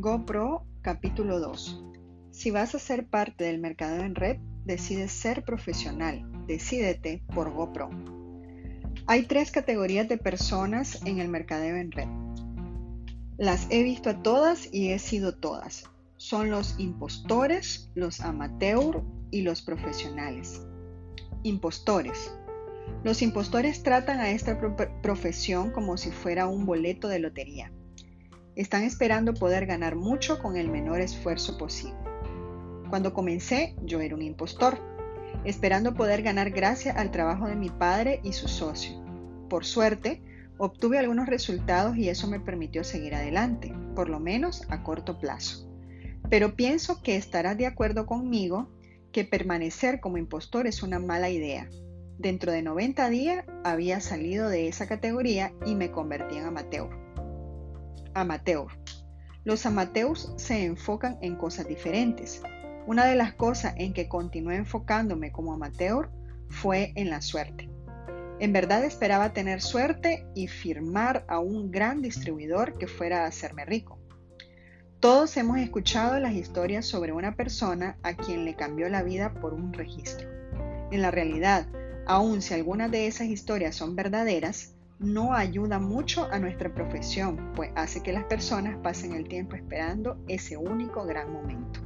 GoPro capítulo 2. Si vas a ser parte del mercado en red, decides ser profesional. Decídete por GoPro. Hay tres categorías de personas en el mercadeo en red. Las he visto a todas y he sido todas. Son los impostores, los amateur y los profesionales. Impostores. Los impostores tratan a esta profesión como si fuera un boleto de lotería. Están esperando poder ganar mucho con el menor esfuerzo posible. Cuando comencé, yo era un impostor, esperando poder ganar gracias al trabajo de mi padre y su socio. Por suerte, obtuve algunos resultados y eso me permitió seguir adelante, por lo menos a corto plazo. Pero pienso que estarás de acuerdo conmigo que permanecer como impostor es una mala idea. Dentro de 90 días había salido de esa categoría y me convertí en amateur amateur. Los amateurs se enfocan en cosas diferentes. Una de las cosas en que continué enfocándome como amateur fue en la suerte. En verdad esperaba tener suerte y firmar a un gran distribuidor que fuera a hacerme rico. Todos hemos escuchado las historias sobre una persona a quien le cambió la vida por un registro. En la realidad, aun si algunas de esas historias son verdaderas, no ayuda mucho a nuestra profesión, pues hace que las personas pasen el tiempo esperando ese único gran momento.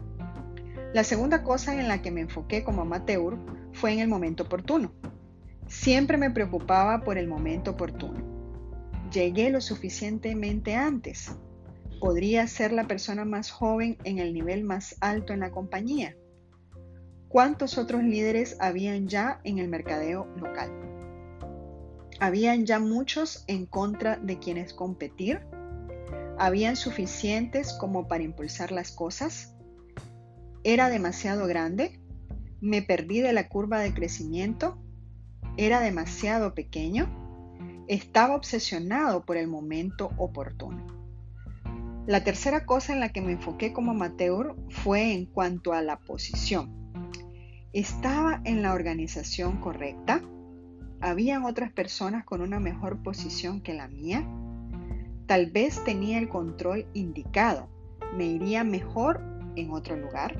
La segunda cosa en la que me enfoqué como amateur fue en el momento oportuno. Siempre me preocupaba por el momento oportuno. Llegué lo suficientemente antes. Podría ser la persona más joven en el nivel más alto en la compañía. ¿Cuántos otros líderes habían ya en el mercadeo local? ¿Habían ya muchos en contra de quienes competir? ¿Habían suficientes como para impulsar las cosas? ¿Era demasiado grande? ¿Me perdí de la curva de crecimiento? ¿Era demasiado pequeño? Estaba obsesionado por el momento oportuno. La tercera cosa en la que me enfoqué como amateur fue en cuanto a la posición. ¿Estaba en la organización correcta? ¿Habían otras personas con una mejor posición que la mía? Tal vez tenía el control indicado. ¿Me iría mejor en otro lugar?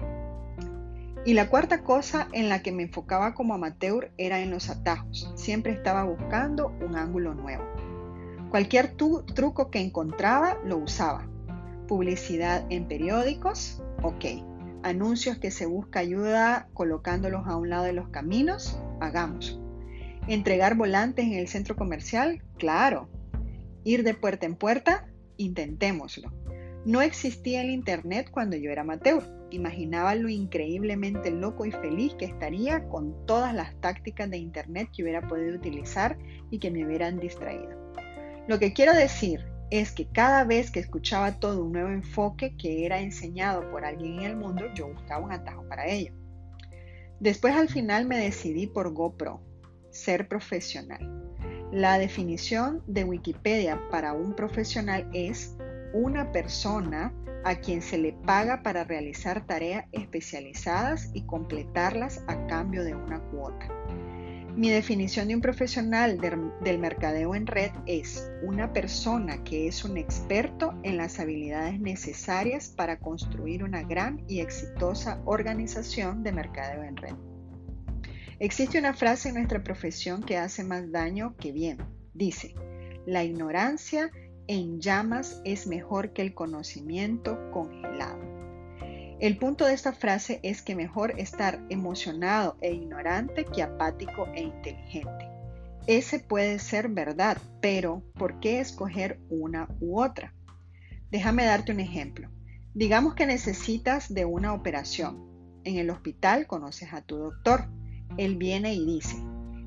Y la cuarta cosa en la que me enfocaba como amateur era en los atajos. Siempre estaba buscando un ángulo nuevo. Cualquier truco que encontraba lo usaba. Publicidad en periódicos, ok. Anuncios que se busca ayuda colocándolos a un lado de los caminos, hagamos. ¿Entregar volantes en el centro comercial? Claro. ¿Ir de puerta en puerta? Intentémoslo. No existía el Internet cuando yo era amateur. Imaginaba lo increíblemente loco y feliz que estaría con todas las tácticas de Internet que hubiera podido utilizar y que me hubieran distraído. Lo que quiero decir es que cada vez que escuchaba todo un nuevo enfoque que era enseñado por alguien en el mundo, yo buscaba un atajo para ello. Después al final me decidí por GoPro, ser profesional. La definición de Wikipedia para un profesional es una persona a quien se le paga para realizar tareas especializadas y completarlas a cambio de una cuota. Mi definición de un profesional del mercadeo en red es una persona que es un experto en las habilidades necesarias para construir una gran y exitosa organización de mercadeo en red. Existe una frase en nuestra profesión que hace más daño que bien. Dice, la ignorancia en llamas es mejor que el conocimiento congelado. El punto de esta frase es que mejor estar emocionado e ignorante que apático e inteligente. Ese puede ser verdad, pero ¿por qué escoger una u otra? Déjame darte un ejemplo. Digamos que necesitas de una operación. En el hospital conoces a tu doctor él viene y dice,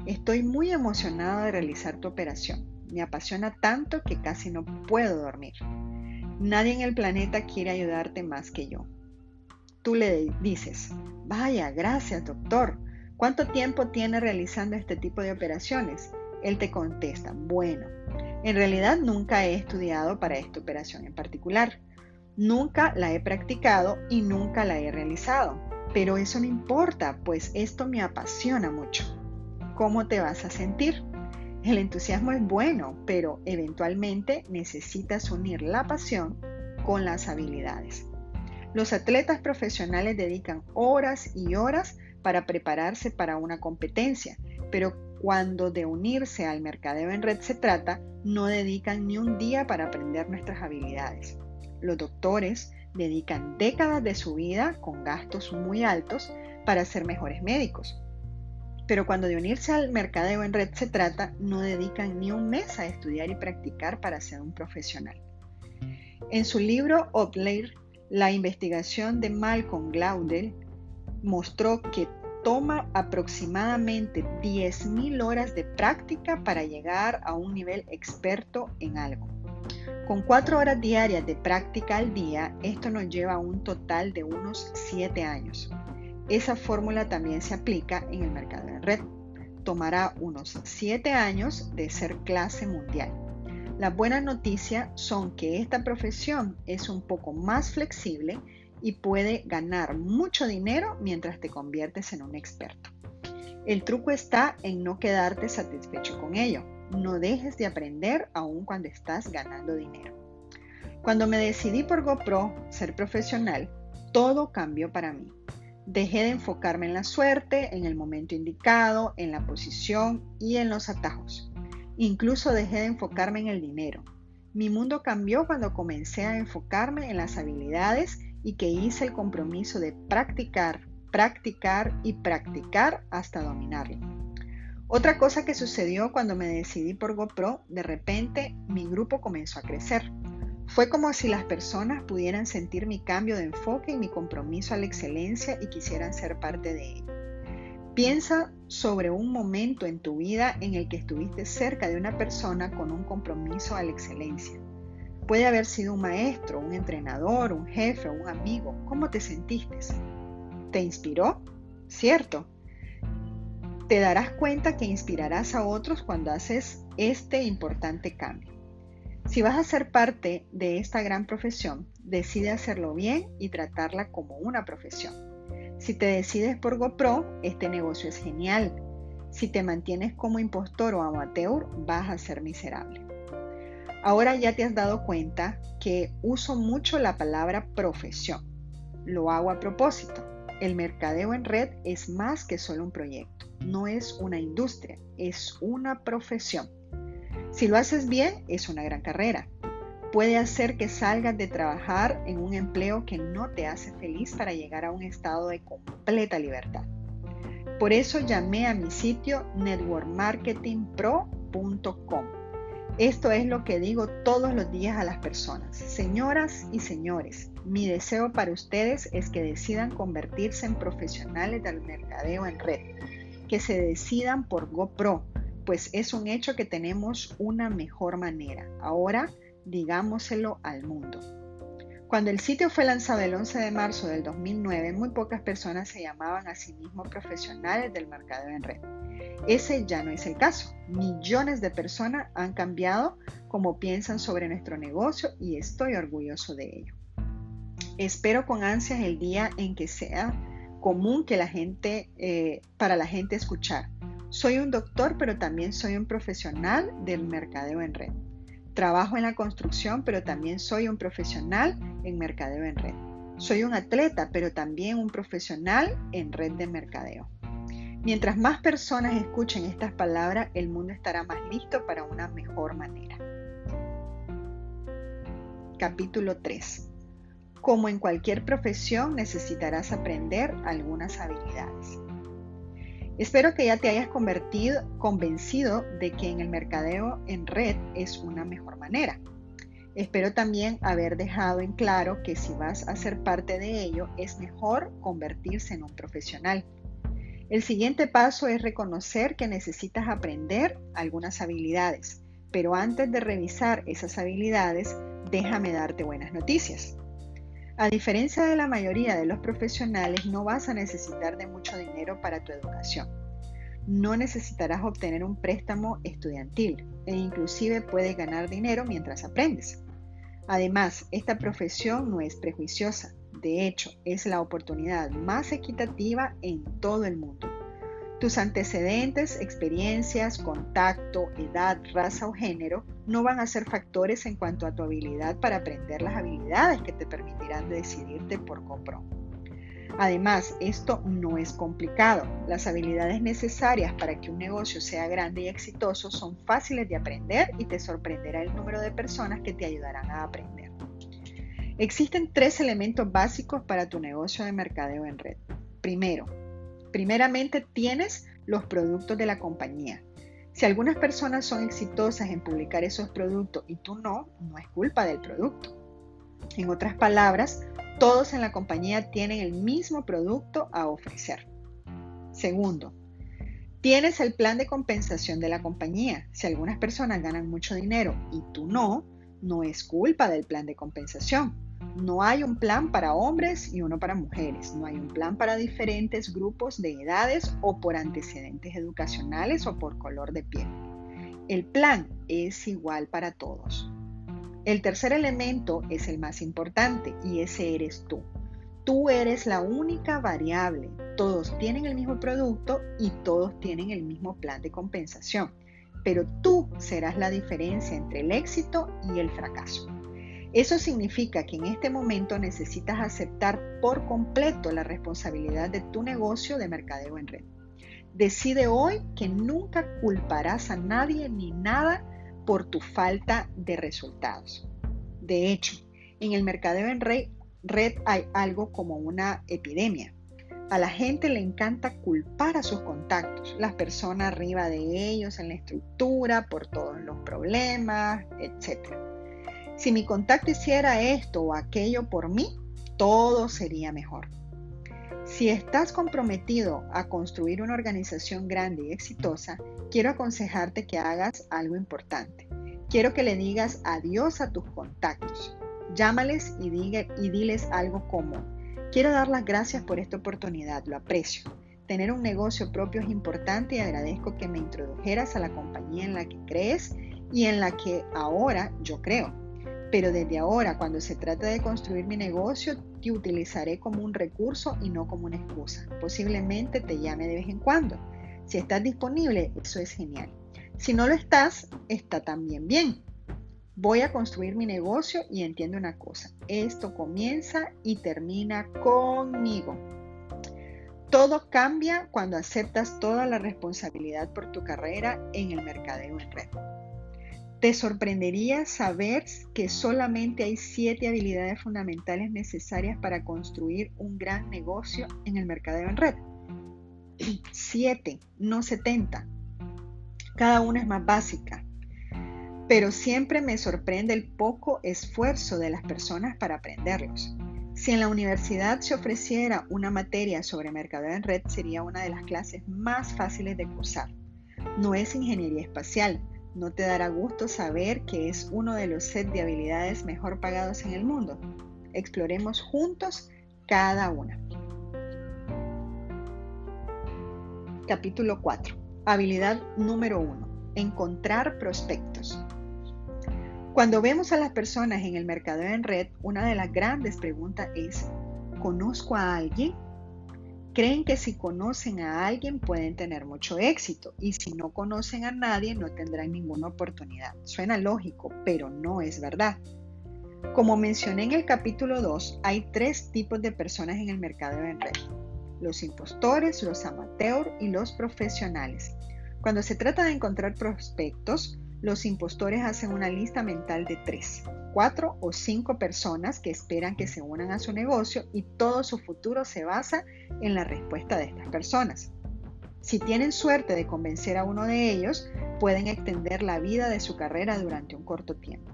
estoy muy emocionado de realizar tu operación. Me apasiona tanto que casi no puedo dormir. Nadie en el planeta quiere ayudarte más que yo. Tú le dices, vaya, gracias doctor. ¿Cuánto tiempo tiene realizando este tipo de operaciones? Él te contesta, bueno, en realidad nunca he estudiado para esta operación en particular. Nunca la he practicado y nunca la he realizado. Pero eso no importa, pues esto me apasiona mucho. ¿Cómo te vas a sentir? El entusiasmo es bueno, pero eventualmente necesitas unir la pasión con las habilidades. Los atletas profesionales dedican horas y horas para prepararse para una competencia, pero cuando de unirse al mercadeo en red se trata, no dedican ni un día para aprender nuestras habilidades. Los doctores dedican décadas de su vida con gastos muy altos para ser mejores médicos. Pero cuando de unirse al mercadeo en red se trata, no dedican ni un mes a estudiar y practicar para ser un profesional. En su libro Outlier, la investigación de Malcolm Glaudel mostró que toma aproximadamente 10.000 horas de práctica para llegar a un nivel experto en algo. Con 4 horas diarias de práctica al día, esto nos lleva a un total de unos 7 años. Esa fórmula también se aplica en el mercado de red. Tomará unos 7 años de ser clase mundial. Las buenas noticias son que esta profesión es un poco más flexible y puede ganar mucho dinero mientras te conviertes en un experto. El truco está en no quedarte satisfecho con ello. No dejes de aprender aun cuando estás ganando dinero. Cuando me decidí por GoPro ser profesional, todo cambió para mí. Dejé de enfocarme en la suerte, en el momento indicado, en la posición y en los atajos. Incluso dejé de enfocarme en el dinero. Mi mundo cambió cuando comencé a enfocarme en las habilidades y que hice el compromiso de practicar, practicar y practicar hasta dominarlo. Otra cosa que sucedió cuando me decidí por GoPro, de repente mi grupo comenzó a crecer. Fue como si las personas pudieran sentir mi cambio de enfoque y mi compromiso a la excelencia y quisieran ser parte de ello. Piensa sobre un momento en tu vida en el que estuviste cerca de una persona con un compromiso a la excelencia. Puede haber sido un maestro, un entrenador, un jefe un amigo. ¿Cómo te sentiste? ¿Te inspiró? ¿Cierto? Te darás cuenta que inspirarás a otros cuando haces este importante cambio. Si vas a ser parte de esta gran profesión, decide hacerlo bien y tratarla como una profesión. Si te decides por GoPro, este negocio es genial. Si te mantienes como impostor o amateur, vas a ser miserable. Ahora ya te has dado cuenta que uso mucho la palabra profesión. Lo hago a propósito. El mercadeo en red es más que solo un proyecto, no es una industria, es una profesión. Si lo haces bien, es una gran carrera. Puede hacer que salgas de trabajar en un empleo que no te hace feliz para llegar a un estado de completa libertad. Por eso llamé a mi sitio networkmarketingpro.com esto es lo que digo todos los días a las personas. Señoras y señores, mi deseo para ustedes es que decidan convertirse en profesionales del mercadeo en red, que se decidan por GoPro, pues es un hecho que tenemos una mejor manera. Ahora digámoselo al mundo. Cuando el sitio fue lanzado el 11 de marzo del 2009, muy pocas personas se llamaban a sí mismos profesionales del mercado en red. Ese ya no es el caso. Millones de personas han cambiado cómo piensan sobre nuestro negocio y estoy orgulloso de ello. Espero con ansias el día en que sea común que la gente, eh, para la gente escuchar. Soy un doctor, pero también soy un profesional del mercadeo en red. Trabajo en la construcción, pero también soy un profesional en mercadeo en red. Soy un atleta, pero también un profesional en red de mercadeo. Mientras más personas escuchen estas palabras, el mundo estará más listo para una mejor manera. Capítulo 3. Como en cualquier profesión necesitarás aprender algunas habilidades. Espero que ya te hayas convertido, convencido de que en el mercadeo en red es una mejor manera. Espero también haber dejado en claro que si vas a ser parte de ello, es mejor convertirse en un profesional. El siguiente paso es reconocer que necesitas aprender algunas habilidades, pero antes de revisar esas habilidades, déjame darte buenas noticias. A diferencia de la mayoría de los profesionales, no vas a necesitar de mucho dinero para tu educación. No necesitarás obtener un préstamo estudiantil e inclusive puedes ganar dinero mientras aprendes. Además, esta profesión no es prejuiciosa. De hecho, es la oportunidad más equitativa en todo el mundo. Tus antecedentes, experiencias, contacto, edad, raza o género no van a ser factores en cuanto a tu habilidad para aprender las habilidades que te permitirán decidirte por GoPro. Además, esto no es complicado. Las habilidades necesarias para que un negocio sea grande y exitoso son fáciles de aprender y te sorprenderá el número de personas que te ayudarán a aprender. Existen tres elementos básicos para tu negocio de mercadeo en red. Primero, primeramente tienes los productos de la compañía. Si algunas personas son exitosas en publicar esos productos y tú no, no es culpa del producto. En otras palabras, todos en la compañía tienen el mismo producto a ofrecer. Segundo, tienes el plan de compensación de la compañía. Si algunas personas ganan mucho dinero y tú no, no es culpa del plan de compensación. No hay un plan para hombres y uno para mujeres. No hay un plan para diferentes grupos de edades o por antecedentes educacionales o por color de piel. El plan es igual para todos. El tercer elemento es el más importante y ese eres tú. Tú eres la única variable. Todos tienen el mismo producto y todos tienen el mismo plan de compensación. Pero tú serás la diferencia entre el éxito y el fracaso. Eso significa que en este momento necesitas aceptar por completo la responsabilidad de tu negocio de mercadeo en red. Decide hoy que nunca culparás a nadie ni nada por tu falta de resultados. De hecho, en el mercadeo en red, hay algo como una epidemia. A la gente le encanta culpar a sus contactos, las personas arriba de ellos en la estructura por todos los problemas, etc. Si mi contacto hiciera esto o aquello por mí, todo sería mejor. Si estás comprometido a construir una organización grande y exitosa, quiero aconsejarte que hagas algo importante. Quiero que le digas adiós a tus contactos. Llámales y, y diles algo como, quiero dar las gracias por esta oportunidad, lo aprecio. Tener un negocio propio es importante y agradezco que me introdujeras a la compañía en la que crees y en la que ahora yo creo. Pero desde ahora, cuando se trata de construir mi negocio, te utilizaré como un recurso y no como una excusa. Posiblemente te llame de vez en cuando. Si estás disponible, eso es genial. Si no lo estás, está también bien. Voy a construir mi negocio y entiendo una cosa. Esto comienza y termina conmigo. Todo cambia cuando aceptas toda la responsabilidad por tu carrera en el mercadeo en red. Te sorprendería saber que solamente hay siete habilidades fundamentales necesarias para construir un gran negocio en el mercadeo en red. Siete, no setenta. Cada una es más básica. Pero siempre me sorprende el poco esfuerzo de las personas para aprenderlos. Si en la universidad se ofreciera una materia sobre mercadeo en red, sería una de las clases más fáciles de cursar. No es ingeniería espacial, ¿No te dará gusto saber que es uno de los set de habilidades mejor pagados en el mundo? Exploremos juntos cada una. Capítulo 4. Habilidad número 1. Encontrar prospectos. Cuando vemos a las personas en el mercado en red, una de las grandes preguntas es, ¿conozco a alguien? Creen que si conocen a alguien pueden tener mucho éxito y si no conocen a nadie no tendrán ninguna oportunidad. Suena lógico, pero no es verdad. Como mencioné en el capítulo 2, hay tres tipos de personas en el mercado en red. Los impostores, los amateurs y los profesionales. Cuando se trata de encontrar prospectos, los impostores hacen una lista mental de tres cuatro o cinco personas que esperan que se unan a su negocio y todo su futuro se basa en la respuesta de estas personas. Si tienen suerte de convencer a uno de ellos, pueden extender la vida de su carrera durante un corto tiempo.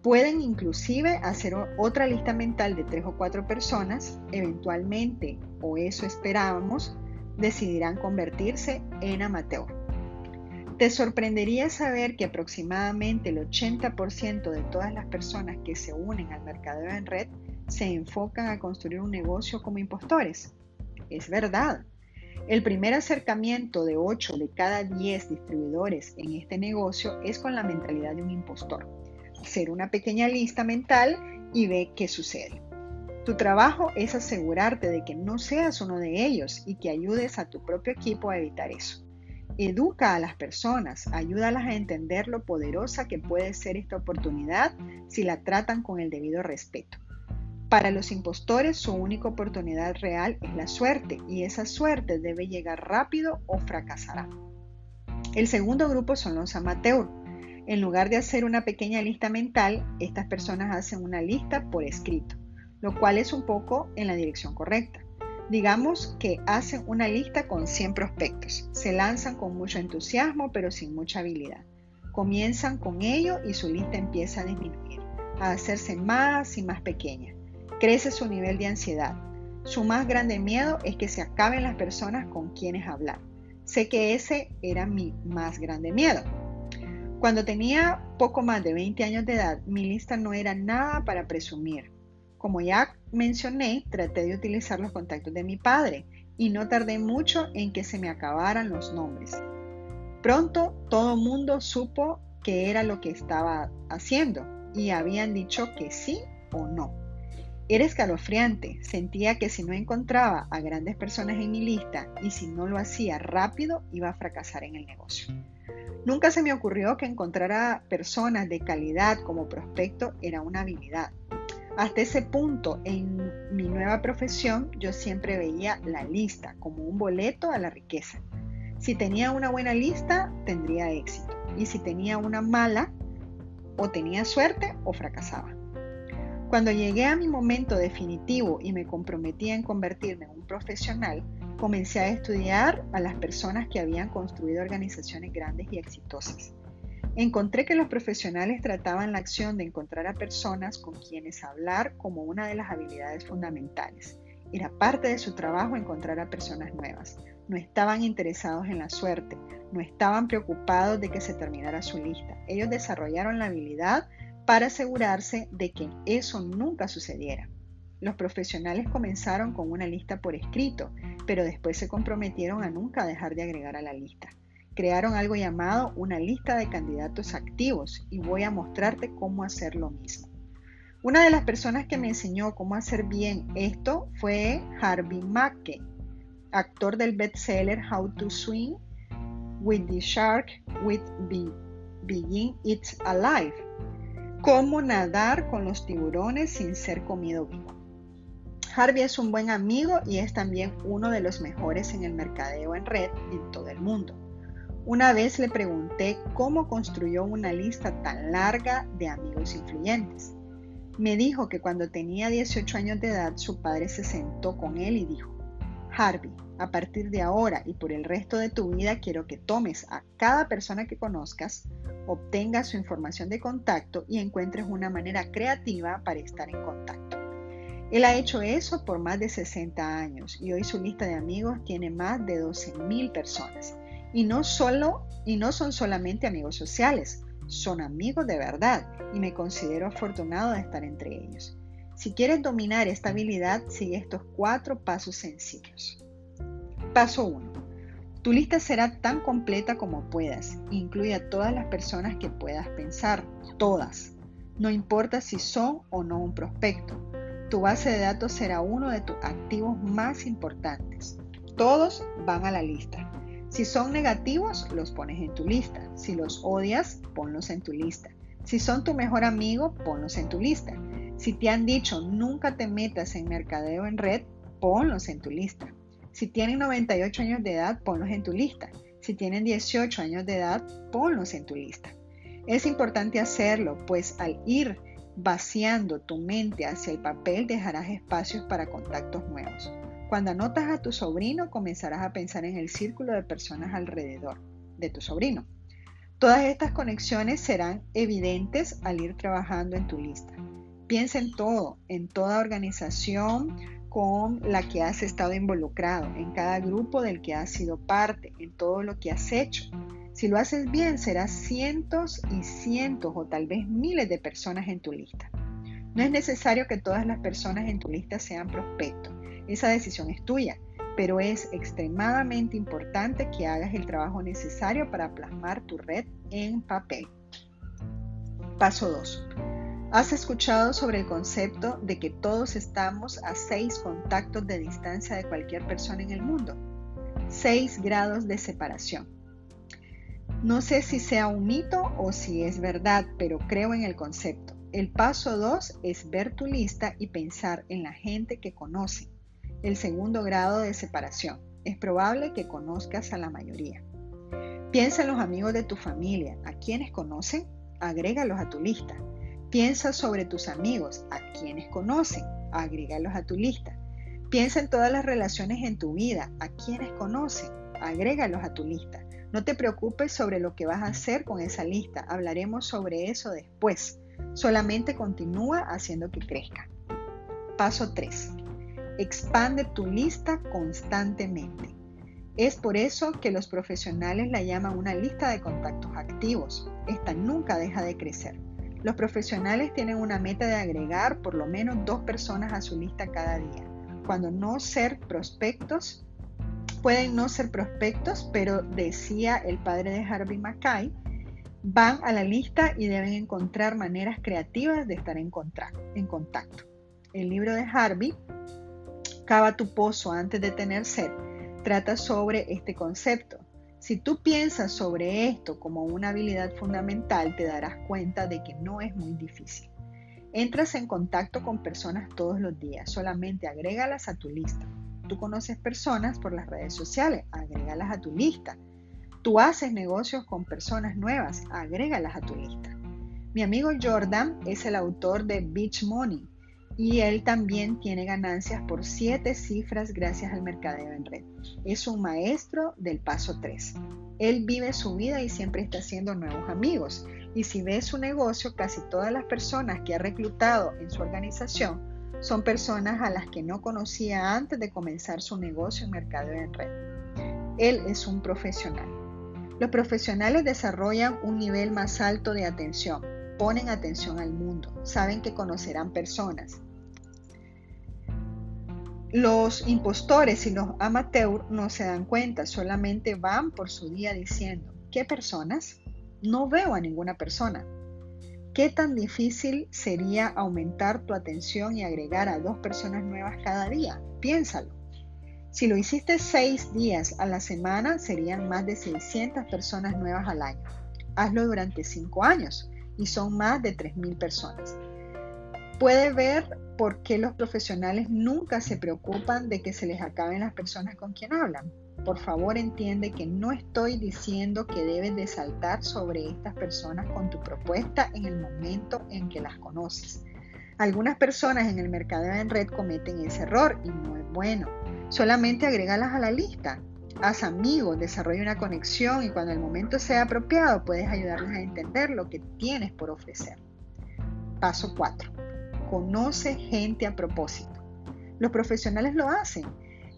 Pueden inclusive hacer otra lista mental de tres o cuatro personas, eventualmente, o eso esperábamos, decidirán convertirse en amateur. Te sorprendería saber que aproximadamente el 80% de todas las personas que se unen al mercadeo en red se enfocan a construir un negocio como impostores. Es verdad. El primer acercamiento de 8 de cada 10 distribuidores en este negocio es con la mentalidad de un impostor. Hacer una pequeña lista mental y ve qué sucede. Tu trabajo es asegurarte de que no seas uno de ellos y que ayudes a tu propio equipo a evitar eso. Educa a las personas, ayúdalas a entender lo poderosa que puede ser esta oportunidad si la tratan con el debido respeto. Para los impostores su única oportunidad real es la suerte y esa suerte debe llegar rápido o fracasará. El segundo grupo son los amateurs. En lugar de hacer una pequeña lista mental, estas personas hacen una lista por escrito, lo cual es un poco en la dirección correcta. Digamos que hacen una lista con 100 prospectos. Se lanzan con mucho entusiasmo pero sin mucha habilidad. Comienzan con ello y su lista empieza a disminuir, a hacerse más y más pequeña. Crece su nivel de ansiedad. Su más grande miedo es que se acaben las personas con quienes hablar. Sé que ese era mi más grande miedo. Cuando tenía poco más de 20 años de edad, mi lista no era nada para presumir. Como ya mencioné, traté de utilizar los contactos de mi padre y no tardé mucho en que se me acabaran los nombres. Pronto todo mundo supo que era lo que estaba haciendo y habían dicho que sí o no. Era escalofriante, sentía que si no encontraba a grandes personas en mi lista y si no lo hacía rápido iba a fracasar en el negocio. Nunca se me ocurrió que encontrar a personas de calidad como prospecto era una habilidad. Hasta ese punto en mi nueva profesión yo siempre veía la lista como un boleto a la riqueza. Si tenía una buena lista, tendría éxito. Y si tenía una mala, o tenía suerte o fracasaba. Cuando llegué a mi momento definitivo y me comprometí en convertirme en un profesional, comencé a estudiar a las personas que habían construido organizaciones grandes y exitosas. Encontré que los profesionales trataban la acción de encontrar a personas con quienes hablar como una de las habilidades fundamentales. Era parte de su trabajo encontrar a personas nuevas. No estaban interesados en la suerte, no estaban preocupados de que se terminara su lista. Ellos desarrollaron la habilidad para asegurarse de que eso nunca sucediera. Los profesionales comenzaron con una lista por escrito, pero después se comprometieron a nunca dejar de agregar a la lista crearon algo llamado una lista de candidatos activos y voy a mostrarte cómo hacer lo mismo. Una de las personas que me enseñó cómo hacer bien esto fue Harvey Mackey, actor del bestseller How to Swim with the Shark with Begin It's Alive. Cómo nadar con los tiburones sin ser comido vivo. Harvey es un buen amigo y es también uno de los mejores en el mercadeo en red en todo el mundo. Una vez le pregunté cómo construyó una lista tan larga de amigos influyentes. Me dijo que cuando tenía 18 años de edad su padre se sentó con él y dijo, Harvey, a partir de ahora y por el resto de tu vida quiero que tomes a cada persona que conozcas, obtengas su información de contacto y encuentres una manera creativa para estar en contacto. Él ha hecho eso por más de 60 años y hoy su lista de amigos tiene más de 12.000 personas. Y no solo y no son solamente amigos sociales, son amigos de verdad y me considero afortunado de estar entre ellos. Si quieres dominar esta habilidad, sigue estos cuatro pasos sencillos. Paso 1. Tu lista será tan completa como puedas. Incluye a todas las personas que puedas pensar, todas. No importa si son o no un prospecto. Tu base de datos será uno de tus activos más importantes. Todos van a la lista. Si son negativos, los pones en tu lista. Si los odias, ponlos en tu lista. Si son tu mejor amigo, ponlos en tu lista. Si te han dicho nunca te metas en mercadeo en red, ponlos en tu lista. Si tienen 98 años de edad, ponlos en tu lista. Si tienen 18 años de edad, ponlos en tu lista. Es importante hacerlo, pues al ir vaciando tu mente hacia el papel dejarás espacios para contactos nuevos. Cuando anotas a tu sobrino, comenzarás a pensar en el círculo de personas alrededor de tu sobrino. Todas estas conexiones serán evidentes al ir trabajando en tu lista. Piensa en todo, en toda organización con la que has estado involucrado, en cada grupo del que has sido parte, en todo lo que has hecho. Si lo haces bien, serás cientos y cientos o tal vez miles de personas en tu lista. No es necesario que todas las personas en tu lista sean prospectos. Esa decisión es tuya, pero es extremadamente importante que hagas el trabajo necesario para plasmar tu red en papel. Paso 2. Has escuchado sobre el concepto de que todos estamos a seis contactos de distancia de cualquier persona en el mundo. Seis grados de separación. No sé si sea un mito o si es verdad, pero creo en el concepto. El paso 2 es ver tu lista y pensar en la gente que conoce. El segundo grado de separación. Es probable que conozcas a la mayoría. Piensa en los amigos de tu familia. ¿A quienes conocen? Agrégalos a tu lista. Piensa sobre tus amigos. ¿A quienes conocen? Agrégalos a tu lista. Piensa en todas las relaciones en tu vida. ¿A quienes conocen? Agrégalos a tu lista. No te preocupes sobre lo que vas a hacer con esa lista. Hablaremos sobre eso después. Solamente continúa haciendo que crezca. Paso 3. Expande tu lista constantemente. Es por eso que los profesionales la llaman una lista de contactos activos. Esta nunca deja de crecer. Los profesionales tienen una meta de agregar por lo menos dos personas a su lista cada día. Cuando no ser prospectos, pueden no ser prospectos, pero decía el padre de Harvey Mackay, van a la lista y deben encontrar maneras creativas de estar en, contacto. El libro de Harvey, Cava tu pozo antes de tener sed, trata sobre este concepto. Si tú piensas sobre esto como una habilidad fundamental, te darás cuenta de que no es muy difícil. Entras en contacto con personas todos los días, solamente agrégalas a tu lista. Tú conoces personas por las redes sociales, agrégalas a tu lista. Tú haces negocios con personas nuevas, agrégalas a tu lista. Mi amigo Jordan es el autor de Beach Money y él también tiene ganancias por siete cifras gracias al mercadeo en red. Es un maestro del paso 3. Él vive su vida y siempre está haciendo nuevos amigos. Y si ves su negocio, casi todas las personas que ha reclutado en su organización son personas a las que no conocía antes de comenzar su negocio en mercadeo en red. Él es un profesional. Los profesionales desarrollan un nivel más alto de atención, ponen atención al mundo, saben que conocerán personas. Los impostores y los amateurs no se dan cuenta, solamente van por su día diciendo, ¿qué personas? No veo a ninguna persona. ¿Qué tan difícil sería aumentar tu atención y agregar a dos personas nuevas cada día? Piénsalo. Si lo hiciste seis días a la semana, serían más de 600 personas nuevas al año. Hazlo durante cinco años y son más de 3.000 personas. Puede ver por qué los profesionales nunca se preocupan de que se les acaben las personas con quien hablan. Por favor entiende que no estoy diciendo que debes de saltar sobre estas personas con tu propuesta en el momento en que las conoces. Algunas personas en el mercado en red cometen ese error y no es bueno. Solamente agrégalas a la lista. Haz amigos, desarrolla una conexión y cuando el momento sea apropiado puedes ayudarles a entender lo que tienes por ofrecer. Paso 4. Conoce gente a propósito. Los profesionales lo hacen.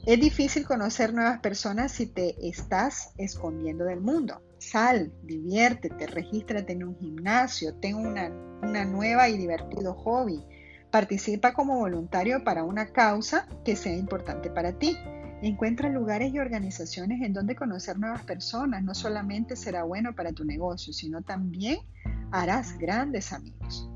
Es difícil conocer nuevas personas si te estás escondiendo del mundo. Sal, diviértete, regístrate en un gimnasio, ten una, una nueva y divertido hobby Participa como voluntario para una causa que sea importante para ti. Encuentra lugares y organizaciones en donde conocer nuevas personas. No solamente será bueno para tu negocio, sino también harás grandes amigos.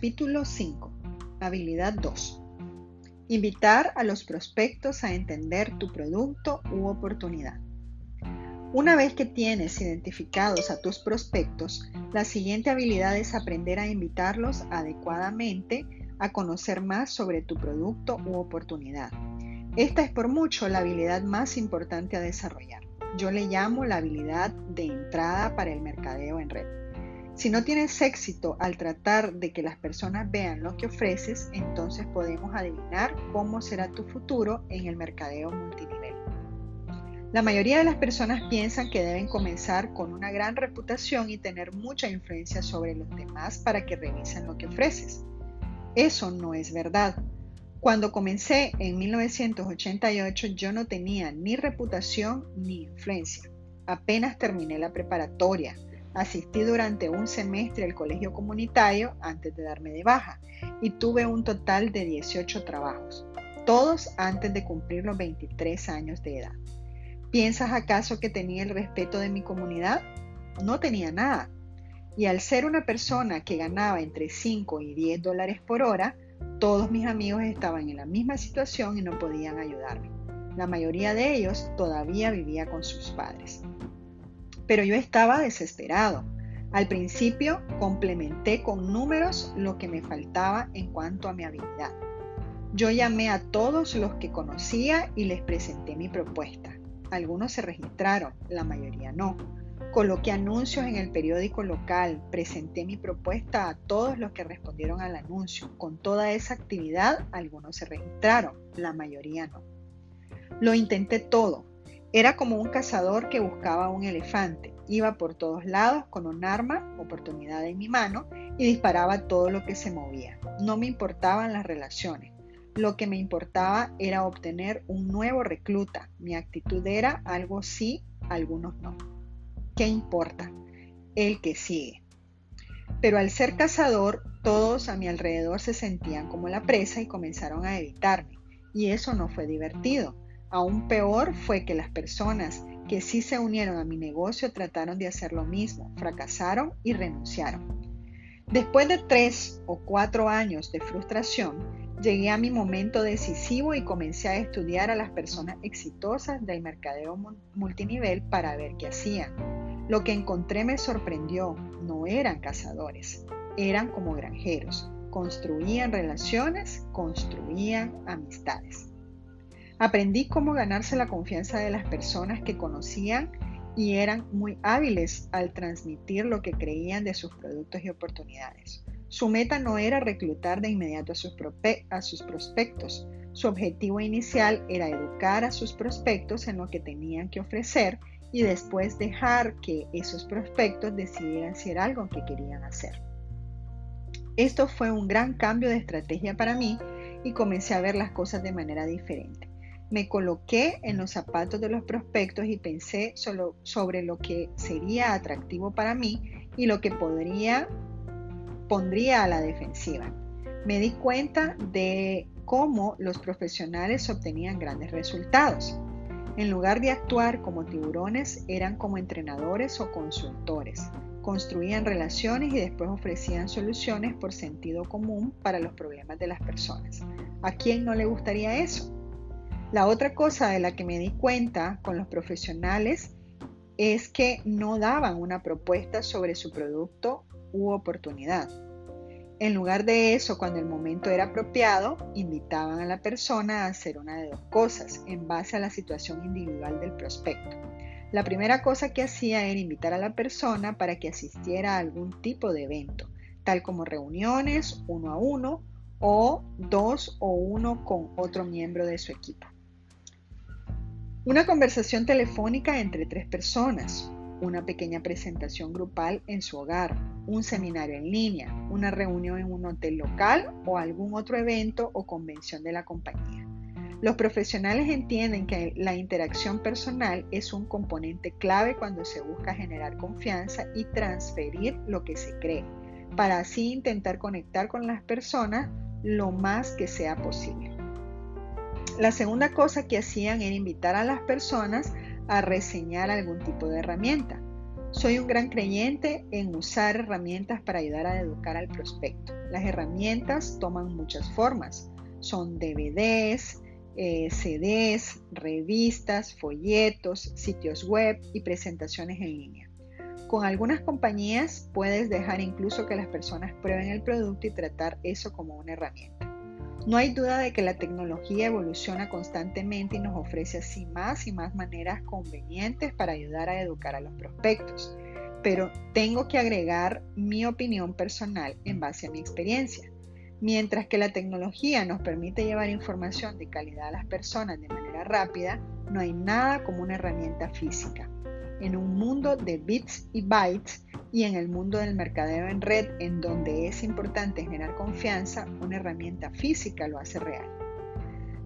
Capítulo 5. Habilidad 2. Invitar a los prospectos a entender tu producto u oportunidad. Una vez que tienes identificados a tus prospectos, la siguiente habilidad es aprender a invitarlos adecuadamente a conocer más sobre tu producto u oportunidad. Esta es por mucho la habilidad más importante a desarrollar. Yo le llamo la habilidad de entrada para el mercadeo en red. Si no tienes éxito al tratar de que las personas vean lo que ofreces, entonces podemos adivinar cómo será tu futuro en el mercadeo multinivel. La mayoría de las personas piensan que deben comenzar con una gran reputación y tener mucha influencia sobre los demás para que revisen lo que ofreces. Eso no es verdad. Cuando comencé en 1988 yo no tenía ni reputación ni influencia. Apenas terminé la preparatoria Asistí durante un semestre al colegio comunitario antes de darme de baja y tuve un total de 18 trabajos. todos antes de cumplir los 23 años de edad. ¿Piensas acaso que tenía el respeto de mi comunidad? No tenía nada. Y al ser una persona que ganaba entre 5 y 10 dólares por hora, todos mis amigos estaban en la misma situación y no podían ayudarme. La mayoría de ellos todavía vivía con sus padres. Pero yo estaba desesperado. Al principio complementé con números lo que me faltaba en cuanto a mi habilidad. Yo llamé a todos los que conocía y les presenté mi propuesta. Algunos se registraron, la mayoría no. Coloqué anuncios en el periódico local, presenté mi propuesta a todos los que respondieron al anuncio. Con toda esa actividad, algunos se registraron, la mayoría no. Lo intenté todo. Era como un cazador que buscaba un elefante. Iba por todos lados con un arma, oportunidad en mi mano, y disparaba todo lo que se movía. No me importaban las relaciones. Lo que me importaba era obtener un nuevo recluta. Mi actitud era algo sí, algunos no. ¿Qué importa? El que sigue. Pero al ser cazador, todos a mi alrededor se sentían como la presa y comenzaron a evitarme. Y eso no fue divertido. Aún peor fue que las personas que sí se unieron a mi negocio trataron de hacer lo mismo, fracasaron y renunciaron. Después de tres o cuatro años de frustración, Llegué a mi momento decisivo y comencé a estudiar a las personas exitosas del mercadeo multinivel para ver qué hacían. Lo que encontré me sorprendió. No eran cazadores, eran como granjeros. Construían relaciones, construían amistades. Aprendí cómo ganarse la confianza de las personas que conocían y eran muy hábiles al transmitir lo que creían de sus productos y oportunidades. Su meta no era reclutar de inmediato a sus, prospectos. Su objetivo inicial era educar a sus prospectos en lo que tenían que ofrecer y después dejar que esos prospectos decidieran si era algo que querían hacer. Esto fue un gran cambio de estrategia para mí y comencé a ver las cosas de manera diferente. Me coloqué en los zapatos de los prospectos y pensé solo sobre lo que sería atractivo para mí y lo que podría pondría a la defensiva. Me di cuenta de cómo los profesionales obtenían grandes resultados. En lugar de actuar como tiburones, eran como entrenadores o consultores. Construían relaciones y después ofrecían soluciones por sentido común para los problemas de las personas. ¿A quién no le gustaría eso? La otra cosa de la que me di cuenta con los profesionales es que no daban una propuesta sobre su producto u oportunidad. En lugar de eso, cuando el momento era apropiado, invitaban a la persona a hacer una de dos cosas en base a la situación individual del prospecto. La primera cosa que hacía era invitar a la persona para que asistiera a algún tipo de evento, tal como reuniones uno a uno o dos o uno con otro miembro de su equipo. Una conversación telefónica entre tres personas, una pequeña presentación grupal en su hogar, un seminario en línea, una reunión en un hotel local o algún otro evento o convención de la compañía. Los profesionales entienden que la interacción personal es un componente clave cuando se busca generar confianza y transferir lo que se cree, para así intentar conectar con las personas lo más que sea posible. La segunda cosa que hacían era invitar a las personas a reseñar algún tipo de herramienta. Soy un gran creyente en usar herramientas para ayudar a educar al prospecto. Las herramientas toman muchas formas. Son DVDs, eh, CDs, revistas, folletos, sitios web y presentaciones en línea. Con algunas compañías puedes dejar incluso que las personas prueben el producto y tratar eso como una herramienta. No hay duda de que la tecnología evoluciona constantemente y nos ofrece así más y más maneras convenientes para ayudar a educar a los prospectos, pero tengo que agregar mi opinión personal en base a mi experiencia. Mientras que la tecnología nos permite llevar información de calidad a las personas de manera rápida, no hay nada como una herramienta física. En un mundo de bits y bytes, y en el mundo del mercadeo en red, en donde es importante generar confianza, una herramienta física lo hace real.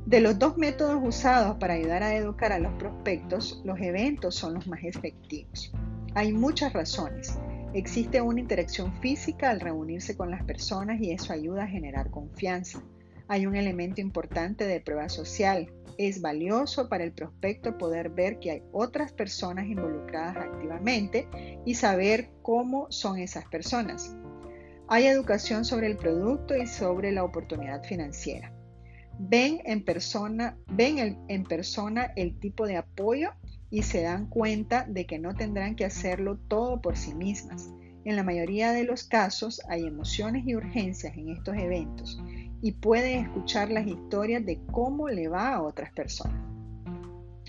De los dos métodos usados para ayudar a educar a los prospectos, los eventos son los más efectivos. Hay muchas razones. Existe una interacción física al reunirse con las personas y eso ayuda a generar confianza. Hay un elemento importante de prueba social. Es valioso para el prospecto poder ver que hay otras personas involucradas activamente y saber cómo son esas personas. Hay educación sobre el producto y sobre la oportunidad financiera. Ven en persona, ven en persona el tipo de apoyo y se dan cuenta de que no tendrán que hacerlo todo por sí mismas. En la mayoría de los casos hay emociones y urgencias en estos eventos y pueden escuchar las historias de cómo le va a otras personas.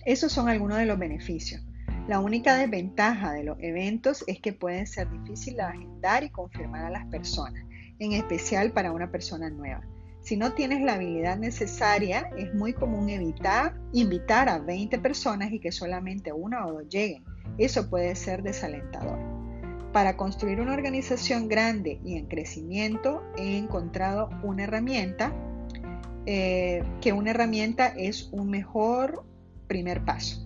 Esos son algunos de los beneficios. La única desventaja de los eventos es que pueden ser difíciles de agendar y confirmar a las personas, en especial para una persona nueva. Si no tienes la habilidad necesaria, es muy común evitar invitar a 20 personas y que solamente una o dos lleguen. Eso puede ser desalentador. Para construir una organización grande y en crecimiento, he encontrado una herramienta eh, que una herramienta es un mejor primer paso.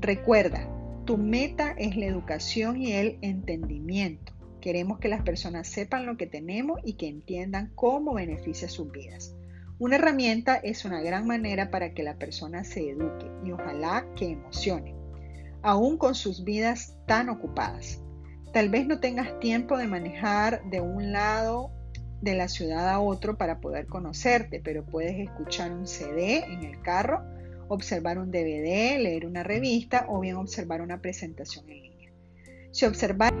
Recuerda, tu meta es la educación y el entendimiento. Queremos que las personas sepan lo que tenemos y que entiendan cómo beneficia sus vidas. Una herramienta es una gran manera para que la persona se eduque y ojalá que emocione, aún con sus vidas tan ocupadas. Tal vez no tengas tiempo de manejar de un lado de la ciudad a otro para poder conocerte, pero puedes escuchar un CD en el carro, observar un DVD, leer una revista o bien observar una presentación en línea. Si observar